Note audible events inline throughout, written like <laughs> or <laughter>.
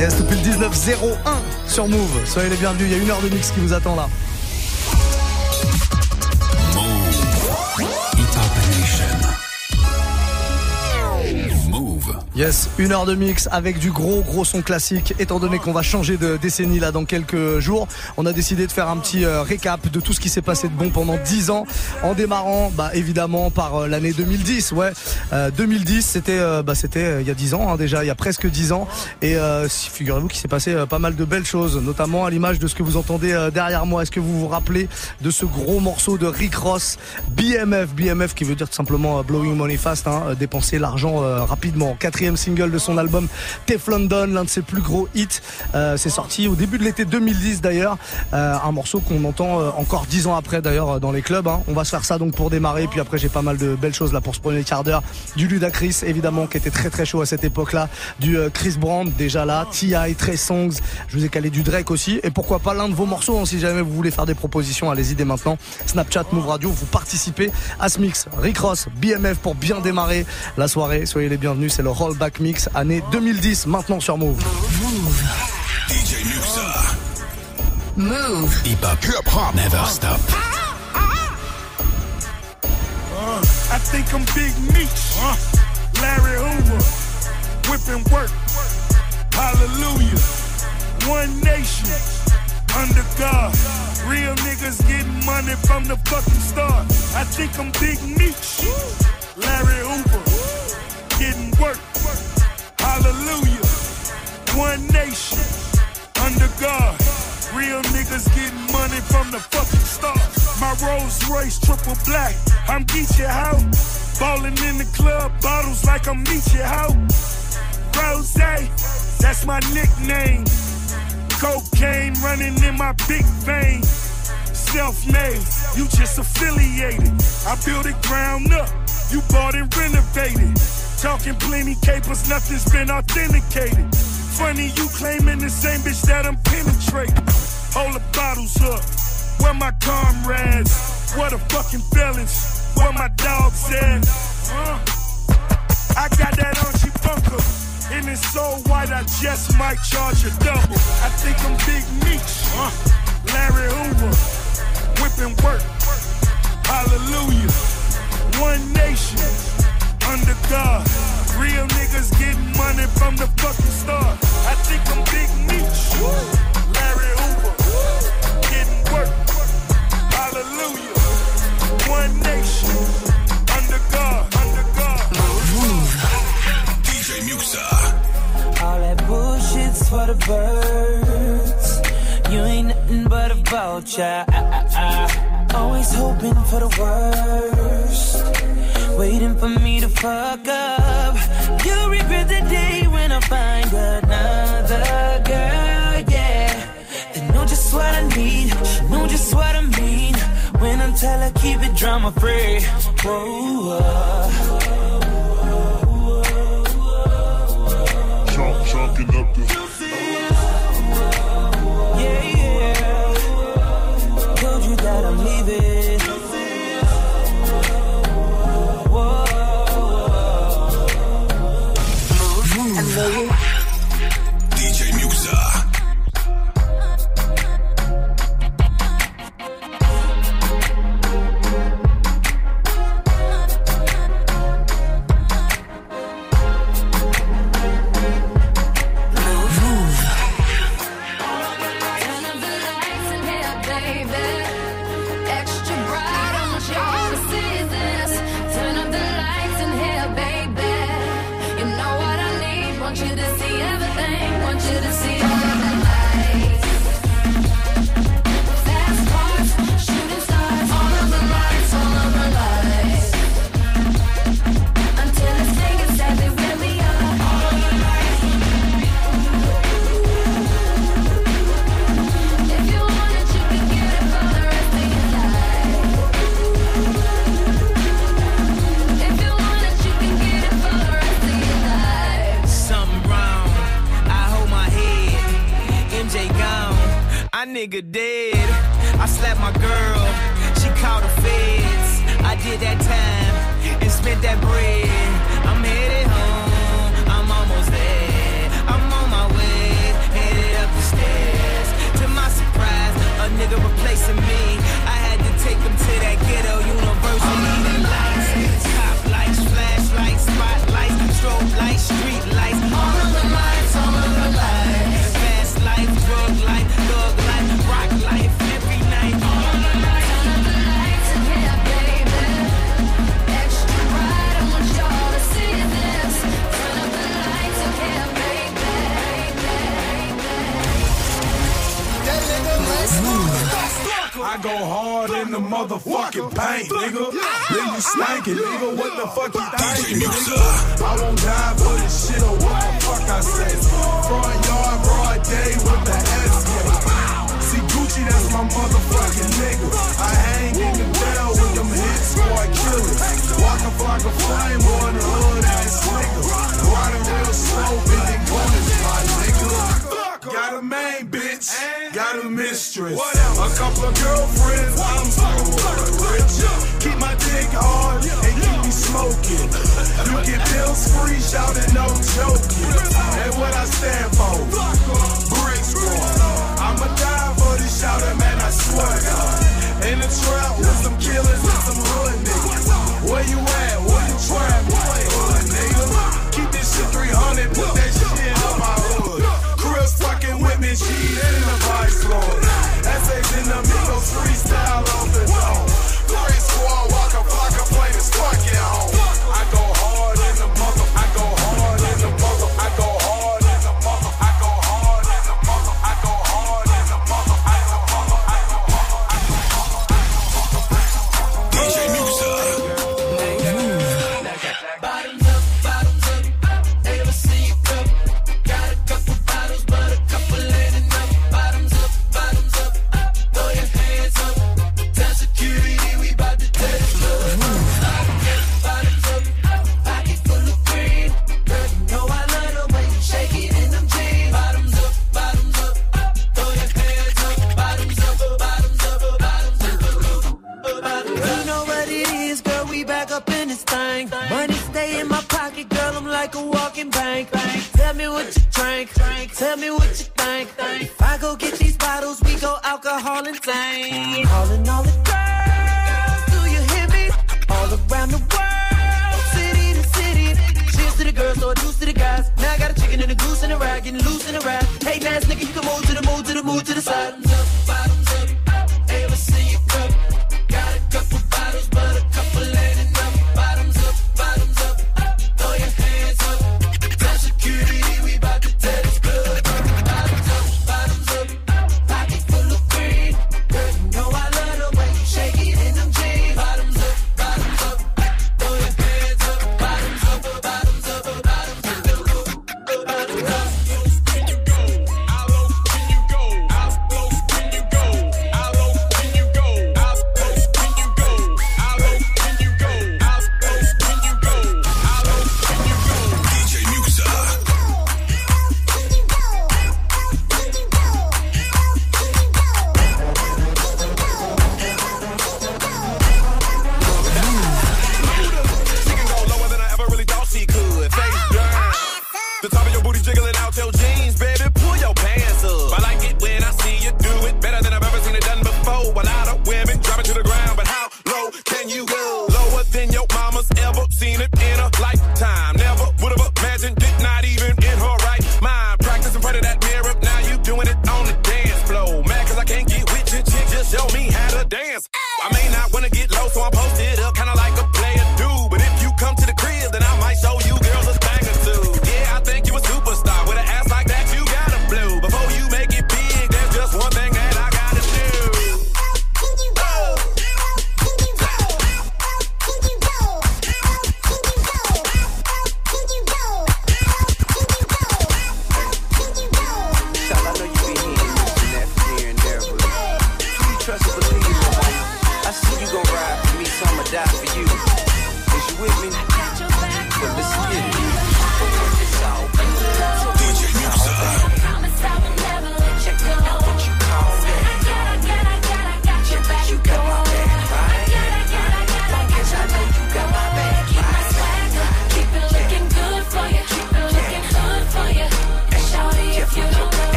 Yes, depuis le 19-01 sur Move. Soyez les bienvenus, il y a une heure de mix qui vous attend là. Yes, une heure de mix avec du gros gros son classique. Étant donné qu'on va changer de décennie là dans quelques jours, on a décidé de faire un petit euh, récap de tout ce qui s'est passé de bon pendant 10 ans, en démarrant bah évidemment par euh, l'année 2010. Ouais, 2010 euh, c'était bah c'était il y a 10 ans hein, déjà, il y a presque 10 ans. Et figurez-vous qu'il s'est passé pas mal de belles choses, notamment à l'image de ce que vous entendez derrière moi. Est-ce que vous vous rappelez de ce gros morceau de Rick Ross, BMF, BMF qui veut dire tout simplement Blowing Money Fast, hein, dépenser l'argent rapidement. Quatrième single de son album Teflon Don, l'un de ses plus gros hits. Euh, c'est sorti au début de l'été 2010 d'ailleurs. Euh, un morceau qu'on entend euh, encore dix ans après d'ailleurs dans les clubs. Hein. On va se faire ça donc pour démarrer. Puis après j'ai pas mal de belles choses là pour ce premier quart d'heure. Du Ludacris évidemment qui était très très chaud à cette époque-là. Du Chris Brown déjà là. T.I. Trey Songs. Je vous ai calé du Drake aussi. Et pourquoi pas l'un de vos morceaux hein, si jamais vous voulez faire des propositions. Allez-y dès maintenant. Snapchat, Move Radio, vous participez à ce mix. Rick Ross, BMF pour bien démarrer la soirée. Soyez les bienvenus. C'est le roll Back Mix année 2010 maintenant sur Move. Move. DJ Muxa. Move. Hip hop. Hip hop. Never stop. Uh, I think I'm Big Meech. Uh, Larry Hoover. Whipping work. Hallelujah. One nation. Under God. Real niggas getting money from the fucking start. I think I'm Big Meech. Larry Hoover. Getting work. Hallelujah. One nation under God. Real niggas getting money from the fucking start. My Rolls Royce triple black. I'm Geechee how. Ballin' in the club, bottles like I'm Meechee how. Rose, that's my nickname. Cocaine running in my big vein. Self-made, you just affiliated. I built it ground up, you bought and renovated. Talking plenty capers, nothing's been authenticated. Funny, you claiming the same bitch that I'm penetrating. Hold the bottles up. Where my comrades? What a fucking felons? Where my dogs at? Uh, I got that she bunker. And it's so white, I just might charge a double. I think I'm Big Meech. Uh, Larry Hoover. Whipping work. Hallelujah. One nation under God. Real niggas getting money from the fucking start. I think I'm Big Meech. Larry Hoover. Getting work. Hallelujah. One nation. Under God. Under God. Move. DJ Muxa. All that bullshit's for the birds. You ain't nothing but a vulture. Always hoping for the worst waiting for me to fuck up. You'll regret the day when I find another girl, yeah. They know just what I need, she know just what I mean. When I tell her keep it drama free. Whoa, whoa. Chalking up the in the motherfucking paint, nigga. Then you spanking, nigga. What the fuck you thinking, nigga? I won't die for this shit or what the fuck I say. Front yard, broad day with the SK. See Gucci, that's my motherfucking nigga. I hang in the bell with them hit squad killers. Walking like a flame on the hood ass nigga. Riding real slow, bending corners. Got a main bitch, got a mistress. A couple of girlfriends, I'm so rich. Keep my dick hard and keep me smoking. You get bills free, shouting no joking. And what I stand for, brick squad. I'ma die for this shouting, back up in this thing. Money stay in my pocket, girl. I'm like a walking bank. Tell me what you drink. Tell me what you think. If I go get these bottles, we go alcohol insane. Calling all in all, the girls, do you hear me? All around the world, city to city. Cheers to the girls, Lord, juice to the guys. Now I got a chicken and a goose and a rag, getting loose in a rap. Hey, ass nigga, you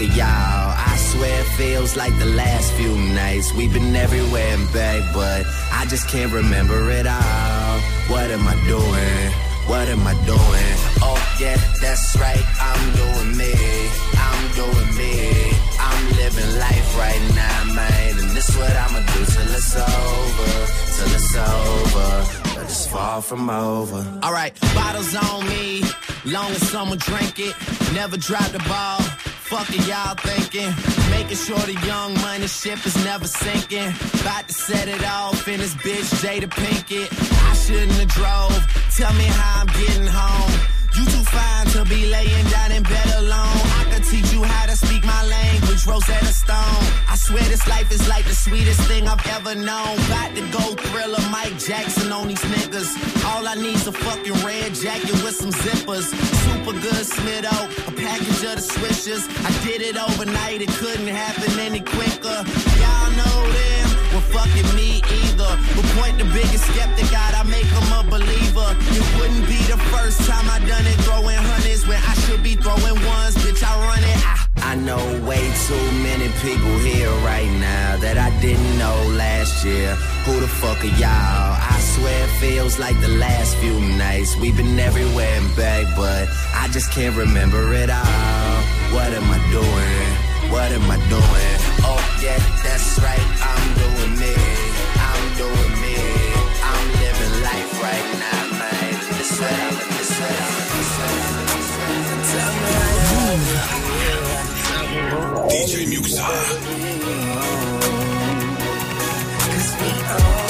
Y'all? I swear it feels like the last few nights. We've been everywhere and back, but I just can't remember it all. What am I doing? What am I doing? Oh yeah, that's right. I'm doing me. I'm doing me. I'm living life right now, man. And this what I'ma do till it's over. Till it's over. But it's far from over. Alright, bottles on me. Long as someone drink it. Never drop the ball. Fuck it, y'all thinking. Making sure the young money ship is never sinking. About to set it off in this bitch, Jada Pinkett. I shouldn't have drove. Tell me how I'm getting home. You too fine to be laying down in bed alone. I teach you how to speak my language, Rosetta Stone. I swear this life is like the sweetest thing I've ever known. About to go thriller, Mike Jackson on these niggas. All I need's a fucking red jacket with some zippers. Super good Smitto, a package of the swishers. I did it overnight, it couldn't happen any quicker. Y'all know well fucking me either. But point the biggest skeptic out, I make him a believer. It wouldn't be the first time I done it, throwing hundreds when I should be throwing ones. Bitch, I run it. I, I know way too many people here right now that I didn't know last year. Who the fuck are y'all? I swear it feels like the last few nights. We've been everywhere and back, but I just can't remember it all. What am I doing? What am I doing? Oh yeah, that's right. I'm doing me. I'm doing me. I'm living life right now, man. This I'm, this I'm, this what I'm, this what I'm. Tell me how you DJ Muxa. Who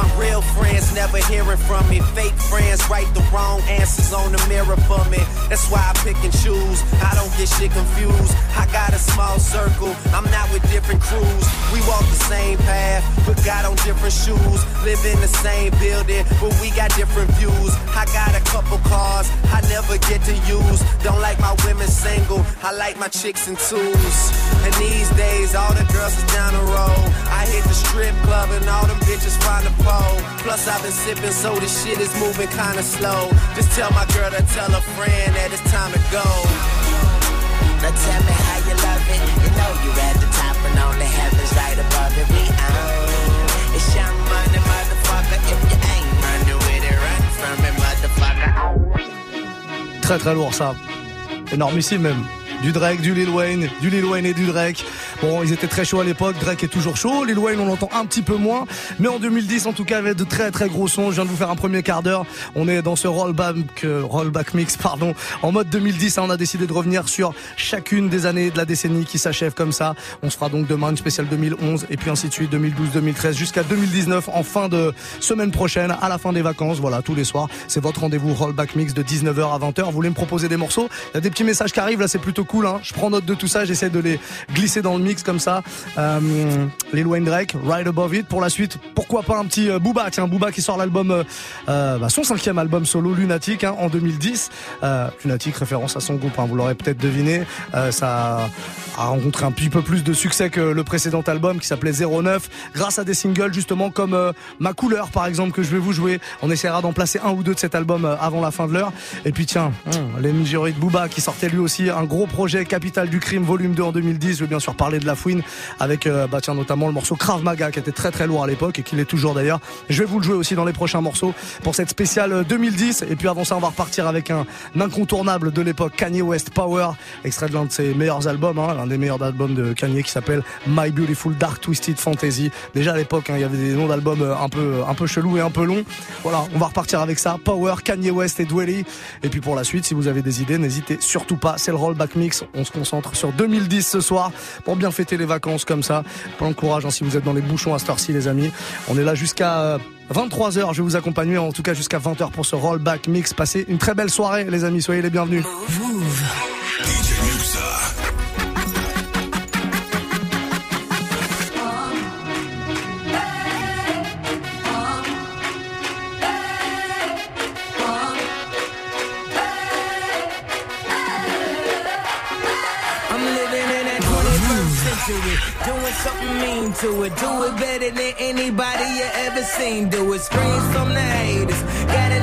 My real friends never hearing from me. Fake friends write the wrong answers on the mirror for me. That's why I pick and choose. I don't get shit confused. I got a small circle. I'm not with different crews. We walk the same path, but got on different shoes. Live in the same building, but we got different views. I got a couple cars I never get to use. Don't like my women single. I like my chicks in twos. And these days, all the girls is down the road. I hit the strip club and all them bitches find a pole. Plus, I've been sipping, so the shit is moving kinda slow. Just tell my girl to tell a friend that it's time to go. Now tell me how you love it. You know you're at the top and on the heavens right above it. We own. It's young money, motherfucker. If you ain't running with it, run from it, motherfucker. Très très lourd ça. Énormissime même. Du Drake, du Lil Wayne, du Lil Wayne et du Drake. Bon, ils étaient très chauds à l'époque. Drake est toujours chaud. Lil Wayne, on l'entend un petit peu moins. Mais en 2010, en tout cas, avait de très très gros sons. Je viens de vous faire un premier quart d'heure. On est dans ce rollback, euh, rollback mix, pardon, en mode 2010. On a décidé de revenir sur chacune des années de la décennie qui s'achève comme ça. On se fera donc demain une spéciale 2011 et puis ainsi de suite 2012, 2013 jusqu'à 2019 en fin de semaine prochaine, à la fin des vacances. Voilà, tous les soirs. C'est votre rendez-vous rollback mix de 19h à 20h. Vous voulez me proposer des morceaux? Il y a des petits messages qui arrivent. Là, c'est plutôt cool, hein. Je prends note de tout ça. J'essaie de les glisser dans le mix. comme ça. Euh, Wayne Drake, Right Above It. Pour la suite, pourquoi pas un petit euh, Booba Tiens, Booba qui sort l'album, euh, euh, bah, son cinquième album solo, Lunatic, hein, en 2010. Euh, Lunatic, référence à son groupe, hein, vous l'aurez peut-être deviné. Ça a rencontré un petit peu plus de succès que le précédent album qui s'appelait 09, grâce à des singles justement comme Ma couleur par exemple que je vais vous jouer. On essaiera d'en placer un ou deux de cet album avant la fin de l'heure. Et puis tiens, hum, les Mijori de Booba qui sortait lui aussi un gros projet Capital du crime volume 2 en 2010. Je vais bien sûr parler de la fouine avec euh, bah tiens notamment le morceau Krav Maga qui était très très lourd à l'époque et qui l'est toujours d'ailleurs. Je vais vous le jouer aussi dans les prochains morceaux pour cette spéciale euh, 2010 et puis avant ça on va repartir avec un incontournable de l'époque Kanye West Power, extrait de l'un de ses meilleurs albums, hein, l'un des meilleurs albums de Kanye qui s'appelle My Beautiful Dark Twisted Fantasy. Déjà à l'époque hein, il y avait des noms d'albums euh, un peu un peu chelous et un peu longs. Voilà, on va repartir avec ça. Power, Kanye West et Dwelly. Et puis pour la suite, si vous avez des idées, n'hésitez surtout pas. C'est le rollback mix. On se concentre sur 2010 ce soir pour bien fêter les vacances comme ça. Plein de courage hein, si vous êtes dans les bouchons à cette heure-ci, les amis. On est là jusqu'à euh, 23h. Je vais vous accompagner en tout cas jusqu'à 20h pour ce rollback mix. Passez une très belle soirée, les amis. Soyez les bienvenus. Something mean to it. Do it better than anybody you ever seen. Do it. Screams from the haters, got a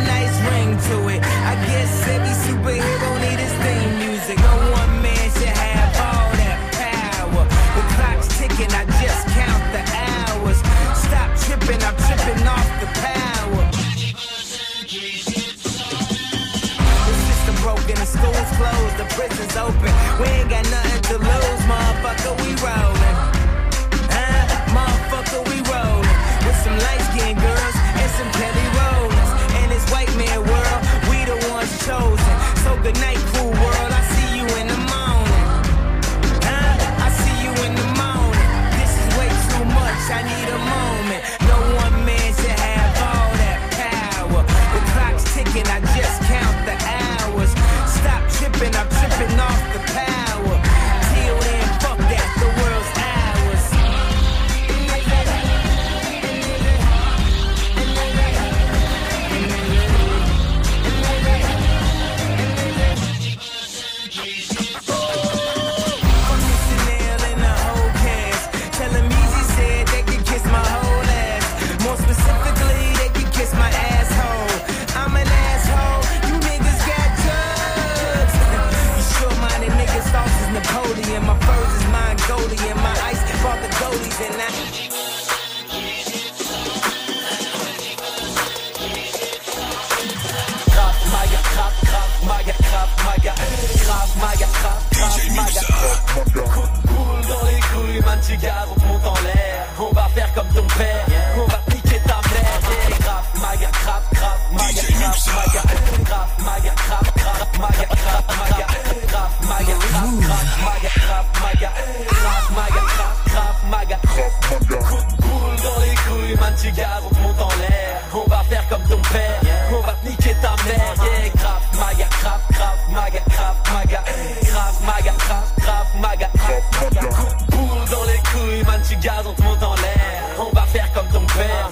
gardes, on te monte en l'air. On va faire comme ton père, on va te niquer ta mère. Yeah. Krav Maga, Krav, Krav Maga, Krav Maga, Krav Maga, Krav, Krav Maga, Krav Maga. Coup de boule dans les couilles, man, tu gardes, on te monte en l'air. On va faire comme ton père.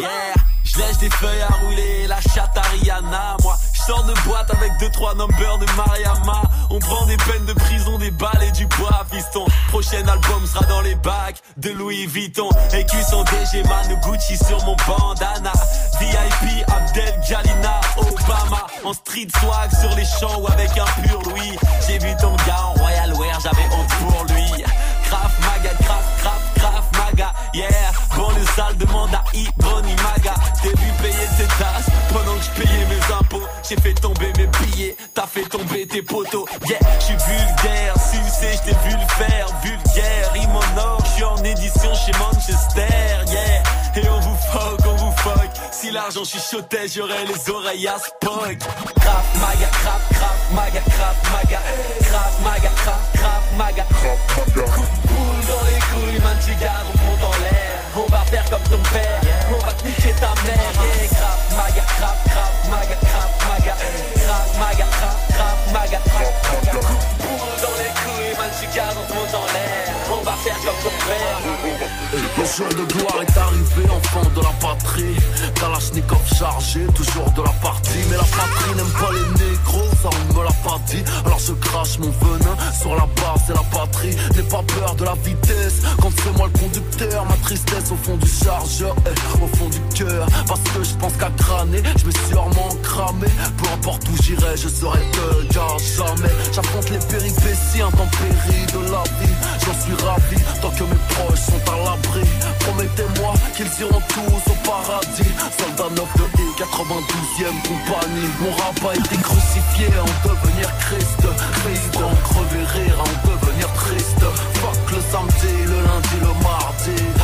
Yeah, je lèche des feuilles à rouler, la chatte à Rihanna, moi. Je sors de boîte avec deux trois numbers de Mariama. On prend des peines de prison, des balles et du bois, fiston. Prochain album sera dans les bacs de Louis Vuitton. Écu son DG, Manu Gucci sur mon bandana. VIP, Abdel Jalina, Obama. En street swag sur les champs ou avec un pur Louis. J'ai vu ton gars en Royal Wear, j'avais honte pour lui. Craf Maga, Craf, Craf, Craf Maga, yeah. Bon, le sale demande à Iboni Maga. T'es vu payer tes tasses pendant que je payais mes impôts. J'ai fait tomber mes billets, t'as fait tomber tes poteaux. Yeah, je suis vulgaire, sucé, je t'ai vu le faire. Vulgaire, rime en or, je suis en édition chez Manchester, yeah. Et on vous fuck, on vous fuck. Si l'argent chuchotait, j'aurais les oreilles à Spock. Craf Maga, Craf, Craf Maga, Craf Maga, Craf Maga, Craf, Craf Maga. Coup de boule dans les couilles, man, tu gardes, on te monte en l'air. On va faire comme ton père, on va te niquer ta mère. Yeah, Craf Maga, Maga, Craf Maga, 加个。De l'air. jour de gloire est arrivé, enfant de la patrie. Kalachnikov chargé, toujours de la partie. Mais la patrie n'aime pas les négros, ça on me l'a pas dit. Alors je crache mon venin sur la base et la patrie. N'aie pas peur de la vitesse, quand c'est moi le conducteur. Ma tristesse au fond du chargeur, eh, au fond du cœur. Parce que je pense qu'à crâner, je me suis sûrement cramé. Peu importe où j'irai, je serai te gars jamais. J'affronte les péripéties intempéries de la vie. J'en suis ravi tant que mes proches sont à l'abri. Promettez-moi qu'ils iront tous au paradis. Soldat 9 de I, 92e compagnie. Mon rap a été crucifié en devenir Christ. Christ en crever rire, en devenir triste. Fuck le samedi, le lundi, le mardi.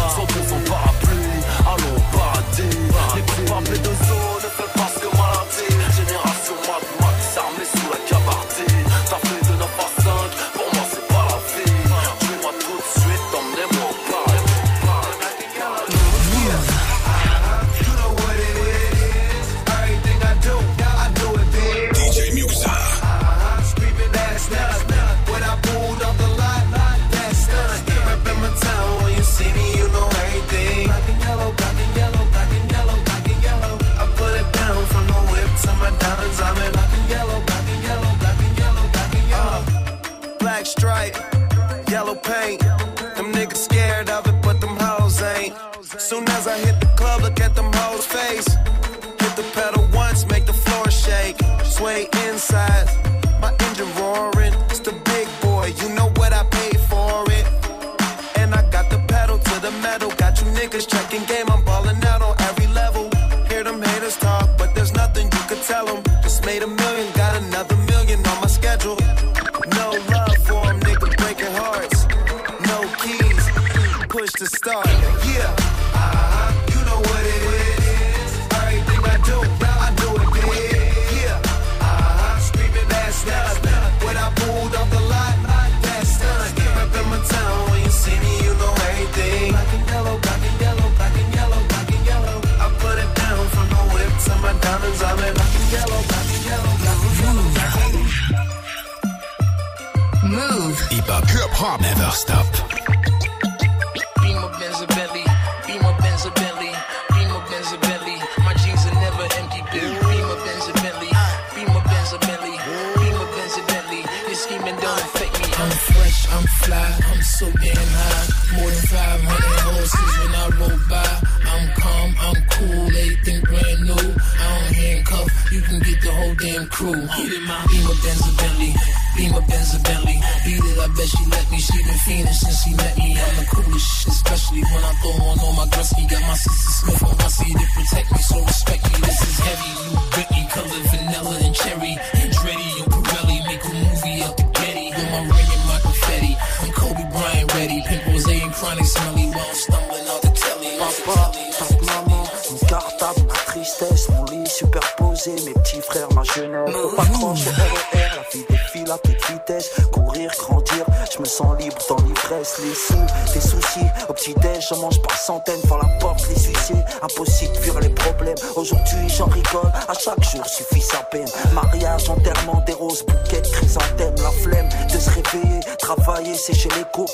J'en mange par centaines. Par la porte, les huissiers, impossible de fuir les problèmes. Aujourd'hui, j'en rigole, à chaque jour suffit sa peine. Mariage, enterrement, des roses, bouquets, chrysanthèmes, la flemme de se réveiller, travailler, sécher les cours.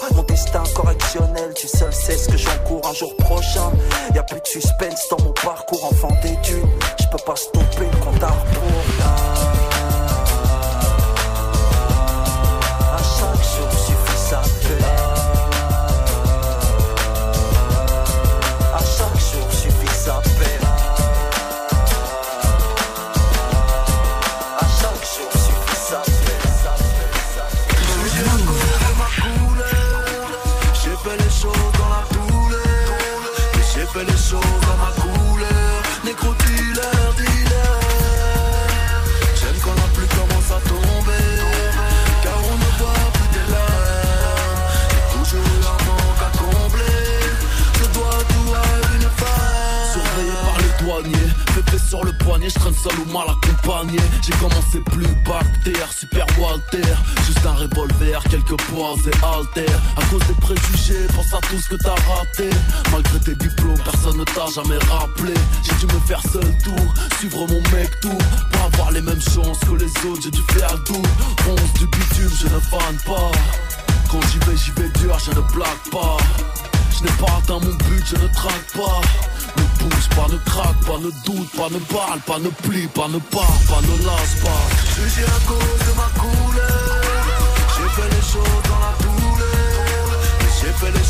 Et haltères. À cause des préjugés, pense à tout ce que t'as raté. Malgré tes diplômes, personne ne t'a jamais rappelé. J'ai dû me faire seul tour, suivre mon mec tour. Pour avoir les mêmes chances que les autres, j'ai dû faire le tour. Ronce du bitume, je ne fane pas. Quand j'y vais, j'y vais dur, je ne blague pas. Je n'ai pas atteint mon but, je ne traque pas. Ne bouge pas, ne craque pas, ne doute pas, ne parle pas, ne plie pas, ne pars pas, ne lâche pas. Jugé à cause de ma couleur.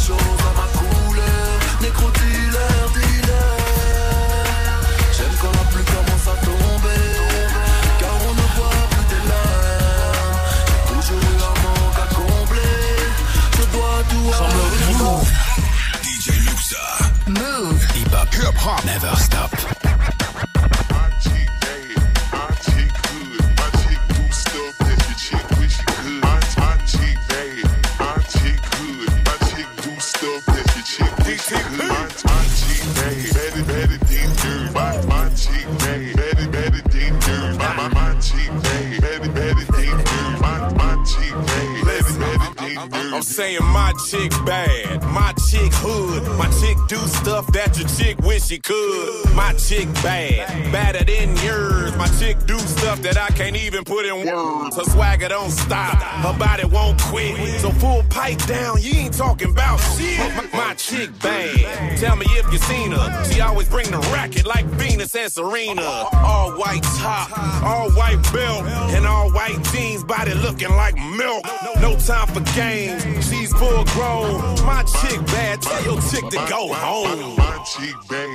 Choses à ma couleur. Négro dealer, dealer. J'aime quand la pluie commence à tomber. Car on ne voit plus tes larmes. Toujours eu un manque à combler. Je dois tout avoir. DJ Muxa. Move. Hip hop. Hip hop. Never stop. My chick hood, my chick do stuff that your chick wish she could. My chick bad, badder than yours. My chick do stuff that I can't even put in words. Her swagger don't stop, her body won't quit. So full pipe down, you ain't talking about shit. My, chick bad, tell me if you seen her. She always bring the racket like Venus and Serena. All white top, all white belt, and all white jeans, body looking like milk. No time for games, she's full grown. My chick bad, tell your chick to go home. My chick bad,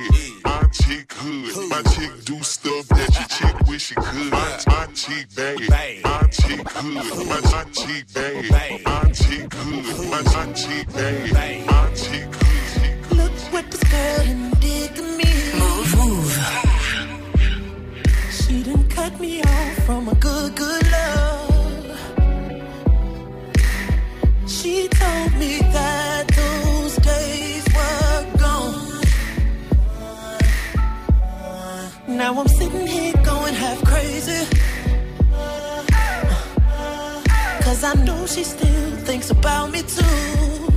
my chick hood, my chick do stuff that your chick wish she could. My, my chick bad, my chick hood, my, my chick bad, my chick hood, my, my chick bad, my chick hood. Look what this girl done did to me. Move, move. She done cut me off from a good, good love. She told me that Now I'm sitting here going half crazy. Cause I know she still thinks about me too.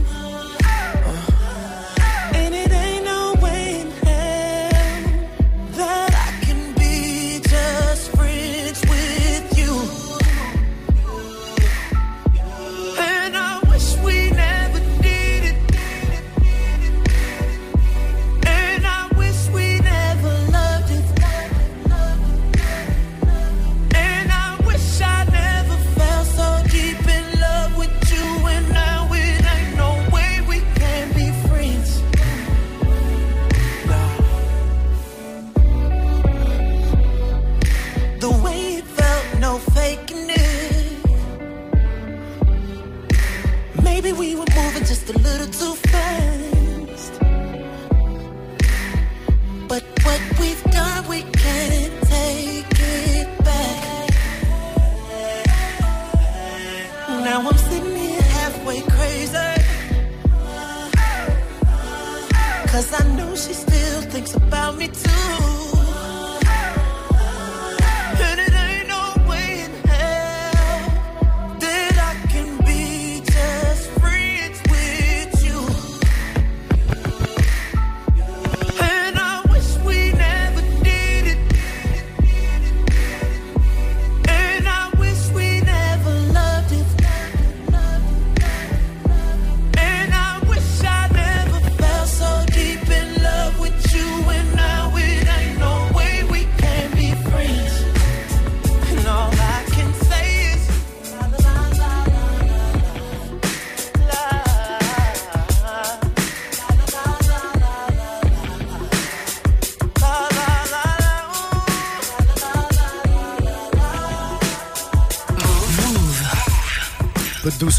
Little too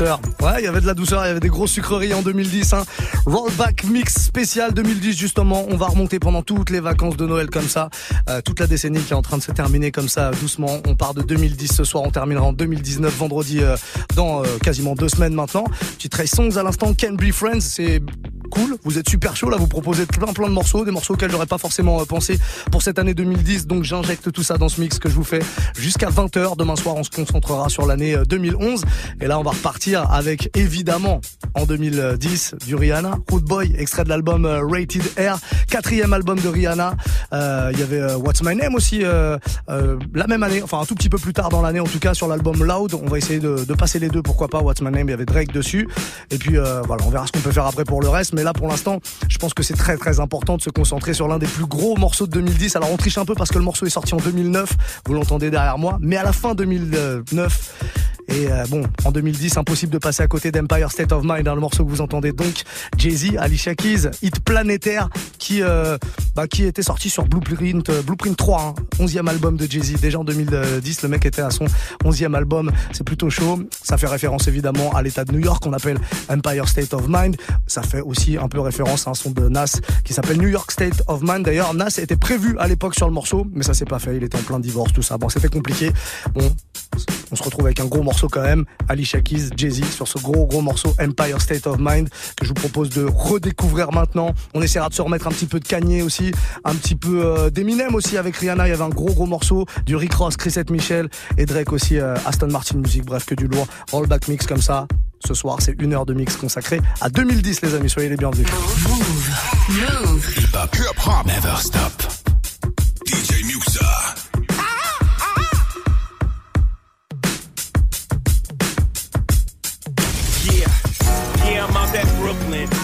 Ouais, il y avait de la douceur, il y avait des grosses sucreries en 2010. Hein. Rollback mix spécial 2010 justement. On va remonter pendant toutes les vacances de Noël comme ça. Euh, toute la décennie qui est en train de se terminer comme ça doucement. On part de 2010 ce soir, on terminera en 2019 vendredi euh, dans euh, quasiment deux semaines maintenant. Petit Trace Songs à l'instant, Can Be Friends, c'est Vous êtes super chaud là, vous proposez plein plein de morceaux, des morceaux auxquels j'aurais pas forcément euh, pensé pour cette année 2010. Donc j'injecte tout ça dans ce mix que je vous fais jusqu'à 20h. Demain soir, on se concentrera sur l'année euh, 2011. Et là, on va repartir avec évidemment en 2010 du Rihanna, Root Boy, extrait de l'album euh, Rated Air, quatrième album de Rihanna. Euh, Il y avait euh, What's My Name aussi la même année, enfin un tout petit peu plus tard dans l'année en tout cas sur l'album Loud. On va essayer de, de passer les deux, pourquoi pas. What's My Name, il y avait Drake dessus. Et puis voilà, on verra ce qu'on peut faire après pour le reste. Mais là, pour l'instant, je pense que c'est très très important de se concentrer sur l'un des plus gros morceaux de 2010. Alors on triche un peu parce que le morceau est sorti en 2009, vous l'entendez derrière moi, mais à la fin 2009. Et euh, bon, en 2010, impossible de passer à côté d'Empire State of Mind, hein, le morceau que vous entendez donc. Jay-Z, Alicia Keys, hit planétaire qui euh, bah, qui était sorti sur Blueprint euh, Blueprint 3, hein, 11e album de Jay-Z. Déjà en 2010, le mec était à son 11e album. C'est plutôt chaud. Ça fait référence évidemment à l'état de New York qu'on appelle Empire State of Mind. Ça fait aussi un peu référence à un son de Nas qui s'appelle New York State of Mind. D'ailleurs, Nas était prévu à l'époque sur le morceau, mais ça s'est pas fait. Il était en plein divorce, tout ça. Bon, c'était compliqué. Bon, on se retrouve avec un gros morceau quand même. Alicia Keys, Jay-Z sur ce gros gros morceau Empire State of Mind que je vous propose de redécouvrir maintenant. On essaiera de se remettre un petit peu de Kanye aussi, un petit peu euh, d'Eminem aussi avec Rihanna. Il y avait un gros gros morceau du Rick Ross, Chris Michel et Drake aussi, euh, Aston Martin Music. Bref, que du lourd. Rollback mix comme ça. Ce soir, c'est une heure de mix consacrée à 2010, les amis. Soyez les bienvenus. Hip hop, hip hop, never stop.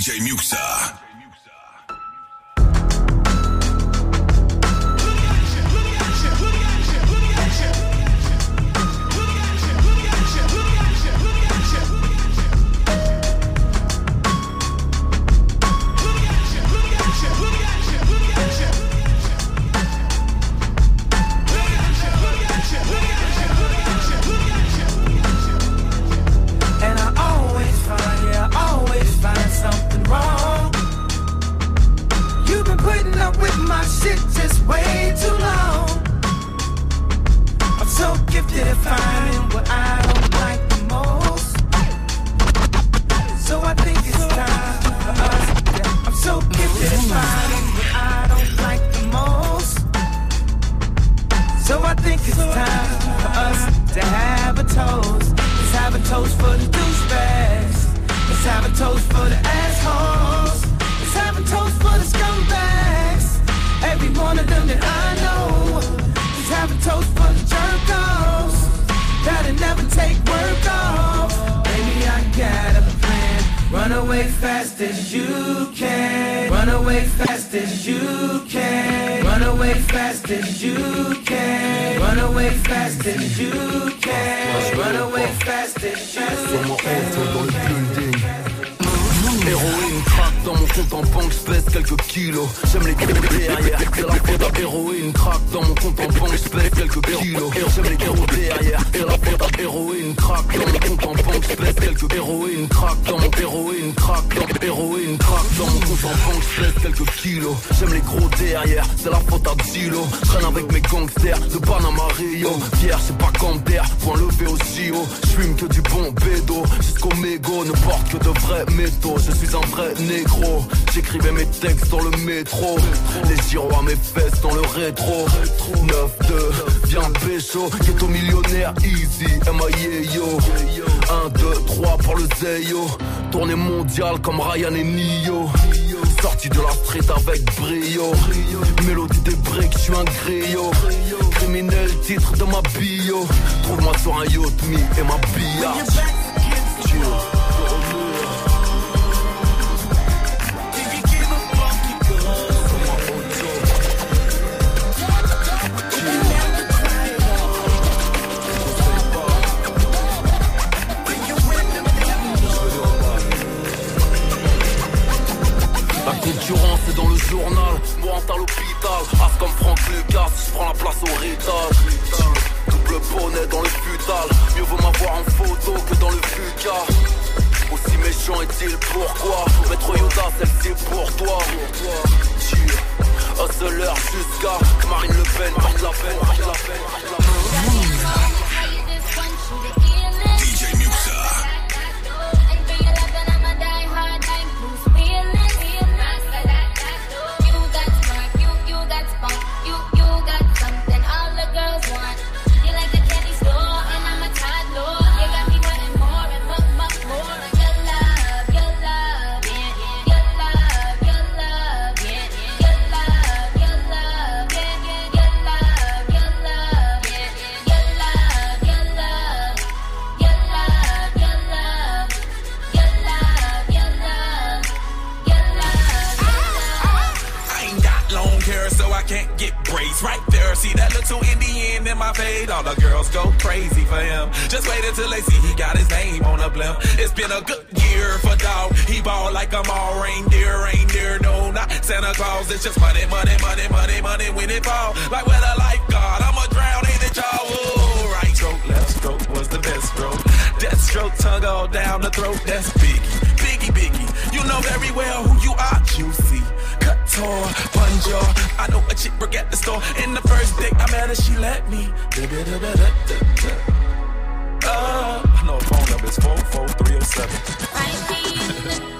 DJ Muxa. craque dans mon héroïne, craque dans héroïne, craque dans mon en banque, je laisse quelques kilos. J'aime les gros derrière, c'est la faute à Zilo. Traîne avec mes gangsters de Panama Rio. Pierre, c'est pas comme d'air, point levé aussi haut. J'fume que du bon bédo, jusqu'au mégot. Ne porte que de vrais métaux, je suis un vrai négro. J'écrivais mes textes dans le métro. Les giroirs, mes fesses dans le rétro. 9-2, viens pécho, ghetto millionnaire, easy, M.I.A.O. 1, 2, 3 pour le Zeyo. Tournée mondiale comme Ryan et Nio. Sorti de la street avec brio. Mélodie des breaks, je suis un griot. Criminel, titre de ma bio. Trouve-moi sur un yacht, me et ma billard. Concurrence c'est dans le journal, moi à l'hôpital. As comme Franck Lucas, je prends la place au rital. Double bonnet dans le futal, mieux vaut m'avoir en photo que dans le fuca. Aussi méchant est-il pourquoi? Maître Yoda, celle-ci est pour toi. Hustler jusqu'à Marine Le Pen porte la peine, porte la peine, porte la peine. It's just money, money, money, money, money when it fall. Like with a lifeguard, I'ma drown, ain't it, y'all? Ooh, right stroke, left stroke was the best stroke. Death stroke, tongue all down the throat. That's Biggie, Biggie, Biggie. You know very well who you are, juicy. Bun jaw. I know a chick at the store. In the first date I met her, she let me. Uh, I know her phone number is 44307.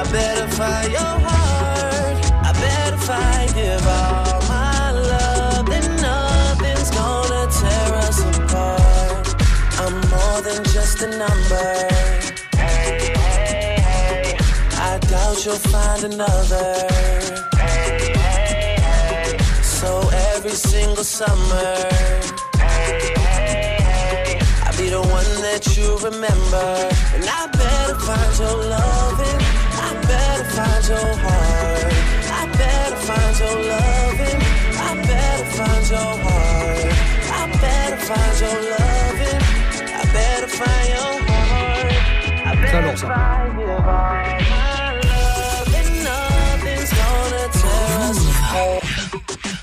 I better find your heart. I better find give all my love. Then nothing's gonna tear us apart. I'm more than just a number. Hey, hey, hey. I doubt you'll find another. Hey, hey, hey. So every single summer. Hey, hey, hey. I'll be the one that you remember. And I better find your loving. I better find your heart. I better find your loving. I better find your heart. I better find your loving. I better find your heart. I better find your heart.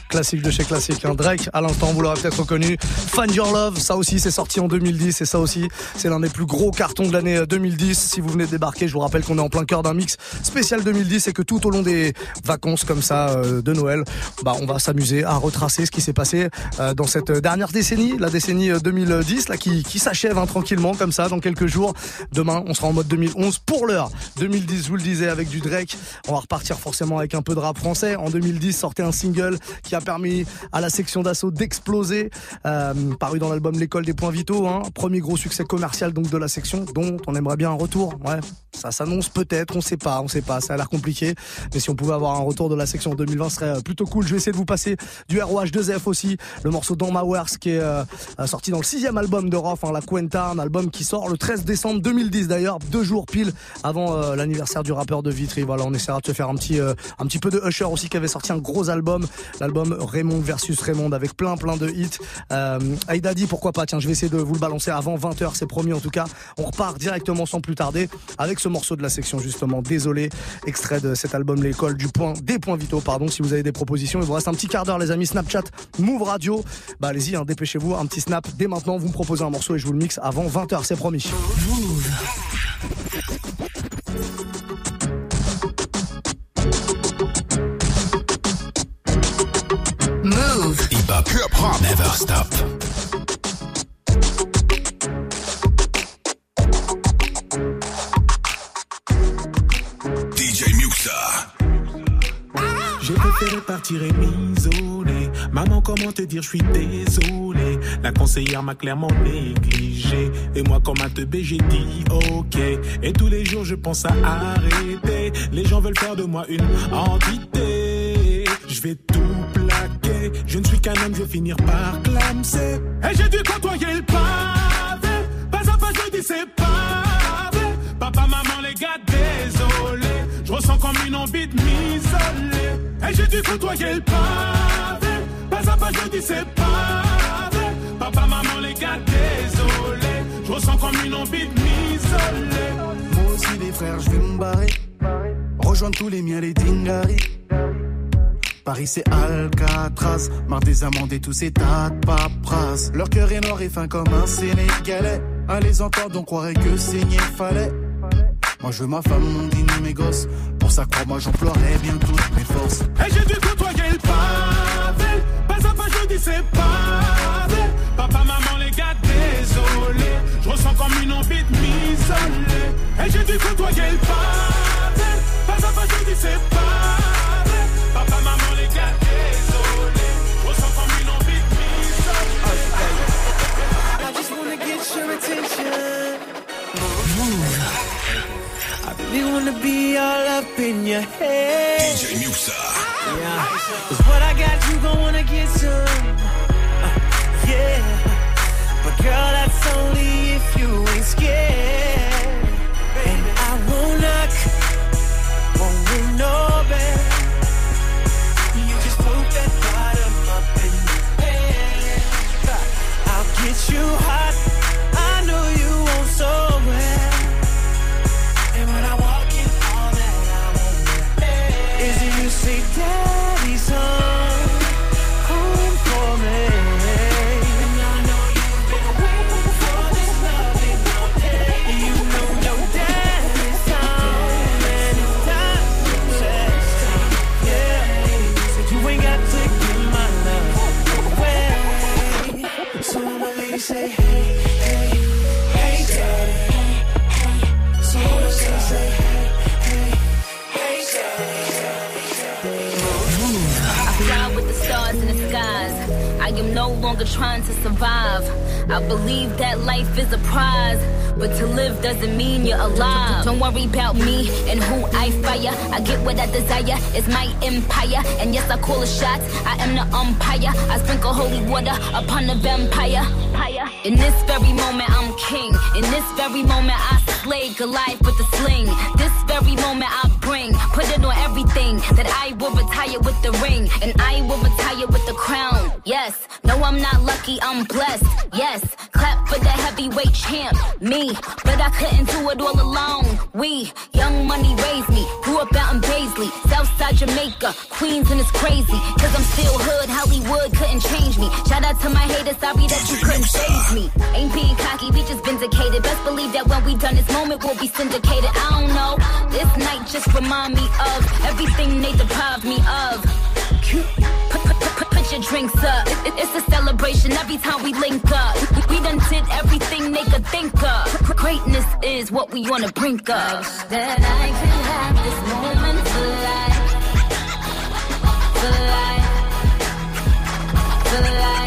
Classique de chez Classique. hein. Drake, à l'instant, vous l'aurez peut-être reconnu. Find Your Love, ça aussi, c'est sorti en 2010. Et ça aussi, c'est l'un des plus gros cartons de l'année euh, 2010. Si vous venez de débarquer, je vous rappelle qu'on est en plein cœur d'un mix spécial 2010 et que tout au long des vacances comme ça euh, de Noël, bah, on va s'amuser à retracer ce qui s'est passé euh, dans cette dernière décennie, la décennie euh, 2010, là, qui, qui s'achève hein, tranquillement comme ça dans quelques jours. Demain, on sera en mode 2011. Pour l'heure, 2010, je vous le disais, avec du Drake. On va repartir forcément avec un peu de rap français. En 2010, sortait un single qui a permis à la section d'assaut d'exploser, euh, paru dans l'album L'école des points vitaux. Hein. Premier gros succès commercial donc de la section, dont on aimerait bien un retour. Ouais, ça s'annonce peut-être, on sait pas, on sait pas. Ça a l'air compliqué, mais si on pouvait avoir un retour de la section en 2020, ce serait euh, plutôt cool. Je vais essayer de vous passer du ROH2F aussi, le morceau Dans ma Works qui est euh, sorti dans le sixième album de Roth, hein, la Cuenta, un album qui sort le 13 décembre 2010 d'ailleurs, deux jours pile avant l'anniversaire du rappeur de Vitry. Voilà, on essaiera de se faire un petit, un petit peu de Usher aussi qui avait sorti un gros album, l'album Raymond versus Raymond avec plein plein de hits. Euh, Aïda dit pourquoi pas, tiens, je vais essayer de vous le balancer avant 20h, c'est promis en tout cas. On repart directement sans plus tarder avec ce morceau de la section justement. Désolé, extrait de cet album L'école du point, des points vitaux, pardon. Si vous avez des propositions, il vous reste un petit quart d'heure les amis. Snapchat, Move Radio, bah allez-y, hein, dépêchez-vous, un petit snap dès maintenant. Vous me proposez un morceau et je vous le mixe avant 20h, c'est promis. Never stop. DJ Muxa. J'ai préféré partir et m'isoler Maman, comment te dire, je suis désolé. La conseillère m'a clairement négligé. Et moi, comme un teubé, j'ai dit ok. Et tous les jours, je pense à arrêter. Les gens veulent faire de moi une entité. Je vais tout Je ne suis qu'un homme, je vais finir par clamser. Et j'ai dû côtoyer le pavé. Pas à pas, je dis c'est vrai. Papa, maman, les gars, désolé. Je ressens comme une envie de m'isoler. Et j'ai dû côtoyer le pavé. Pas à pas, je dis c'est vrai. Papa, maman, les gars, désolé. Je ressens comme une envie de m'isoler. Moi aussi, les frères, je vais me barrer. Rejoindre tous les miens, les dingaris. Paris, c'est Alcatraz. Marre des amendes et tous ces tas de paperasses. Leur cœur est noir et fin comme un Sénégalais. À les entendre, on croirait que saigner fallait. Moi, je veux ma femme, mon dîner, mes gosses. Pour ça, crois-moi, j'emploierai bien toutes mes forces. Et j'ai dû côtoyer le pavé. Pas à pas, je dis c'est pas vrai. Papa, maman, les gars, désolé. Je ressens comme une envie de m'isoler. Et j'ai dû côtoyer le pavé. Pas à pas, je dis c'est pas maman, les gars, désolé. Je ressens comme une envie de m'isoler. I just wanna get your attention. I really wanna be all up in your head. DJ Musa. Yeah. Cause what I got, you gon' wanna get some. Uh, yeah. But girl, that's only if you ain't scared. you high. Longer trying to survive. I believe that life is a prize. But to live doesn't mean you're alive. Don't worry about me and who I fire. I get what I desire. It's my empire. And yes, I call the shots. I am the umpire. I sprinkle holy water upon the vampire. In this very moment, I'm king. In this very moment, I slay Goliath with the sling. This very moment, I bring. Put it on everything that I will retire with the ring. And I will retire with the crown. Yes, no, I'm not lucky, I'm blessed. Yes, clap for the heavyweight champ, me. But I couldn't do it all alone. We, young money raised me. Grew up out in Paisley, Southside Jamaica, Queens, and it's crazy. Cause I'm still hood, Hollywood couldn't change me. Shout out to my haters, sorry that you couldn't save me. That when we done this moment, we'll be syndicated. I don't know. This night just remind me of everything they deprived me of. Put, your drinks up. It- it- it's a celebration every time we link up. We done did everything they could think of. Greatness is what we the brink of. That I can have this moment for life. For life. For life.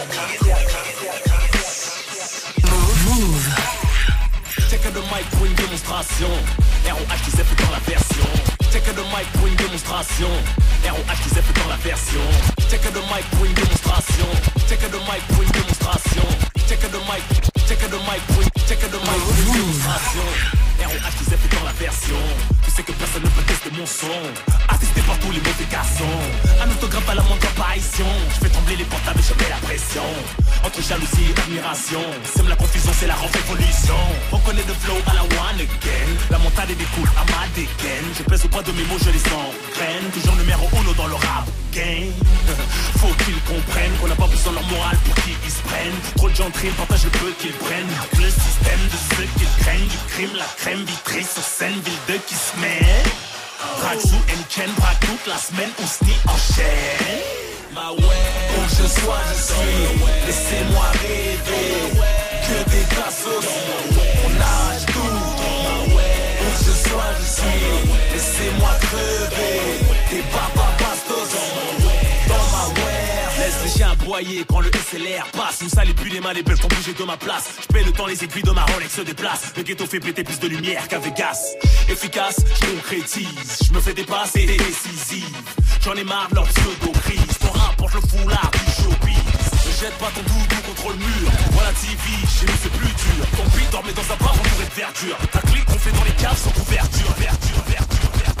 Move. Check the mic pour une démonstration. ROH qui fait dans la version. Check the mic pour une démonstration. ROH qui fait dans la version. Check the mic pour une démonstration. Check the mic pour une démonstration. Check the mic. Check the mic pour une. Check the mic pour une démonstration. ROH qui fait dans la version. Tu sais que personne ne peut tester mon son. Assisté par tous les mauvais garçons. Un autographe à la moindre apparition. Je fais trembler les portables et je mets la pression. Entre jalousie et admiration. Sème la confusion, c'est la révolution. On connaît le flow à la one again. La montagne découle à ma dégaine. Je pèse au poids de mes mots, je les engraine. Toujours numéro uno dans le rap <laughs> Faut qu'ils comprennent qu'on n'a pas besoin de leur morale pour qu'ils ils se prennent. Trop de gens triment, partagent le peu qu'ils prennent. Le système de ceux qu'ils craignent. Du crime, la crème vitrée sur scène, ville de qui se met. Une chaîne, braque toute la semaine, on se nie en chaîne. Ma ouais, où je sois, je suis. Laissez-moi rêver. Que des cassos, on nage tout. Où je sois, je suis. Laissez-moi crever. Des papas aboyer quand le SLR passe. Nous les plus les mains, les belles sont bougées de ma place. Je le temps, les aiguilles de ma Rolex se déplacent. Le ghetto fait péter plus de lumière qu'à Vegas. Efficace, je concrétise. Je me fais dépasser des décisives. J'en ai marre de leur pseudo-crise. Ton rapporte le foulard du showbiz. Jette pas ton doudou contre le mur. Voilà TV, chez nous c'est plus dur. Ton beat dormait dans un bar entouré de verdure. Ta clique qu'on fait dans les caves sans couverture. Verdure, verdure, verdure.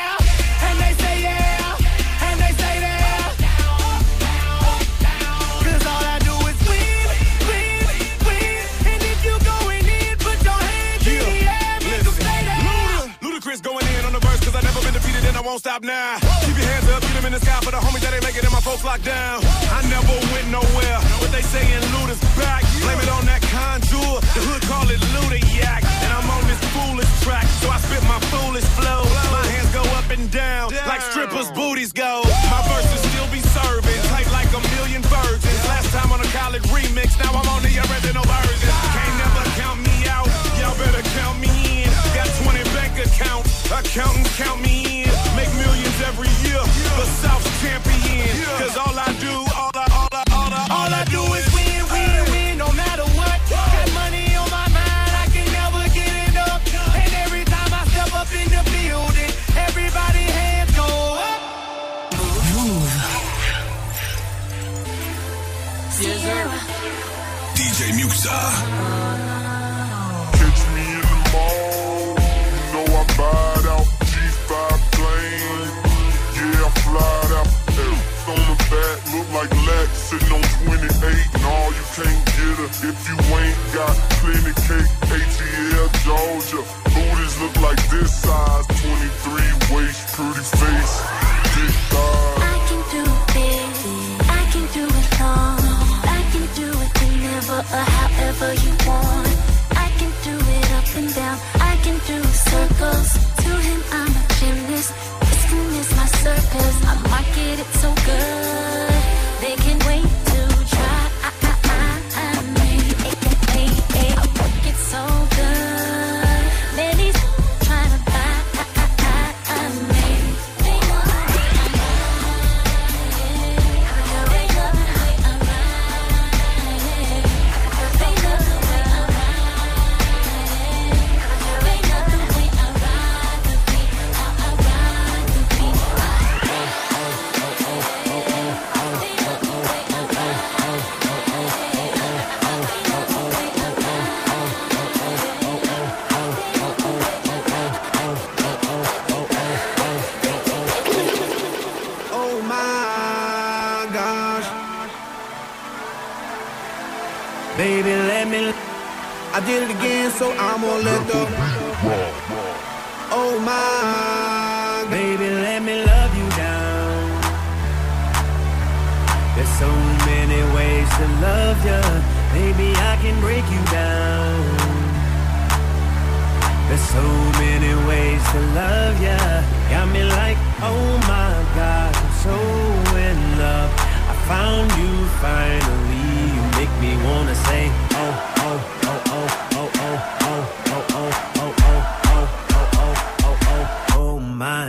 won't stop now. Keep your hands up, beat them in the sky for the homies that ain't making it, my folks locked down. I never went nowhere, but they saying Luda's back. Blame it on that conjure, the hood call it Luda Yak. And I'm on this foolish track, so I spit my foolish flow. Whoa. My hands go up and down, down. like strippers' booties go. My verses still be serving, tight like a million virgins. Last time on a college remix, now I'm on the original version. Can't never count me out, y'all better count me in. Got 20 bank accounts, accountants count me in. Every year, the South's champion. Cause all I do, sitting on 28. No, you can't get her if you ain't got plenty cake. ATL Georgia. Booties look like this size. 23 waist, pretty face. Thighs. I can do it, I can do it all. I can do it whenever or however you want. I can do it up and down. I can do circles. To him, I'm a gymnast. This is my circus. I market it so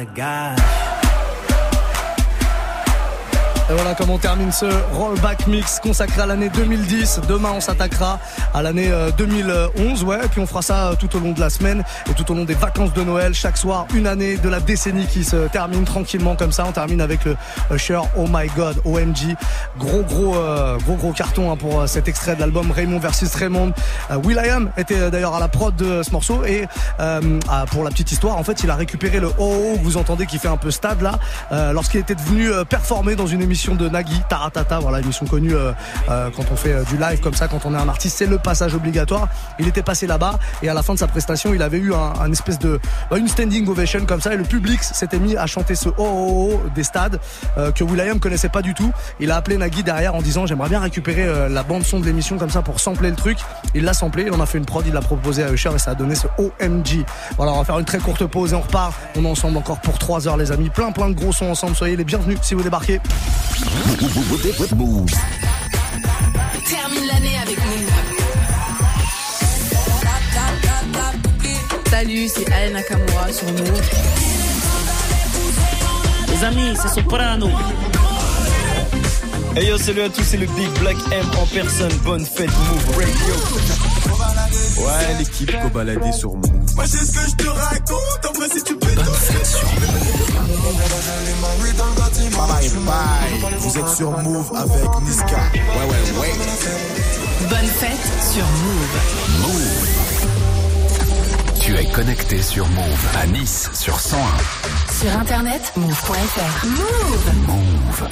my God. Voilà comment on termine ce rollback mix consacré à l'année 2010. Demain, on s'attaquera à l'année euh, 2011, ouais, et puis on fera ça euh, tout au long de la semaine et tout au long des vacances de Noël. Chaque soir, une année de la décennie qui se termine tranquillement comme ça. On termine avec le Usher Oh My God, OMG. Gros, gros, euh, gros, gros carton hein, pour euh, cet extrait de l'album Raymond versus Raymond. Euh, Will.i.am était euh, d'ailleurs à la prod de ce morceau et euh, ah, pour la petite histoire, en fait, il a récupéré le oh que vous entendez qui fait un peu stade là, euh, lorsqu'il était venu euh, performer dans une émission de Nagui, Taratata, voilà, émission connue euh, euh, quand on fait euh, du live comme ça, quand on est un artiste, c'est le passage obligatoire. Il était passé là-bas et à la fin de sa prestation, il avait eu un, espèce de bah, une standing ovation comme ça et le public s'était mis à chanter ce oh oh oh des stades que Will.i.am connaissait pas du tout. Il a appelé Nagui derrière en disant j'aimerais bien récupérer la bande son de l'émission comme ça pour sampler le truc. Il l'a samplé, il en a fait une prod, il l'a proposé à Usher et ça a donné ce OMG. Voilà, on va faire une très courte pause et on repart. On est ensemble encore pour 3 heures les amis. Plein plein de gros sons ensemble. Soyez les bienvenus si vous débarquez. Termine l'année avec nous. Salut, c'est Alain Nakamura sur Move. Les amis, c'est Soprano. Hey yo, salut à tous, c'est le Big Black M en personne. Bonne fête, Move Radio. Ouais, l'équipe go balader sur Move. Moi, c'est ce que je te raconte. En vrai, si tu peux. Bye bye. Vous êtes sur Move avec Niska. Ouais, ouais, ouais. Bonne fête sur Move. Move. Tu es connecté sur Move à Nice sur 101. Sur internet, move.fr. Move. Move.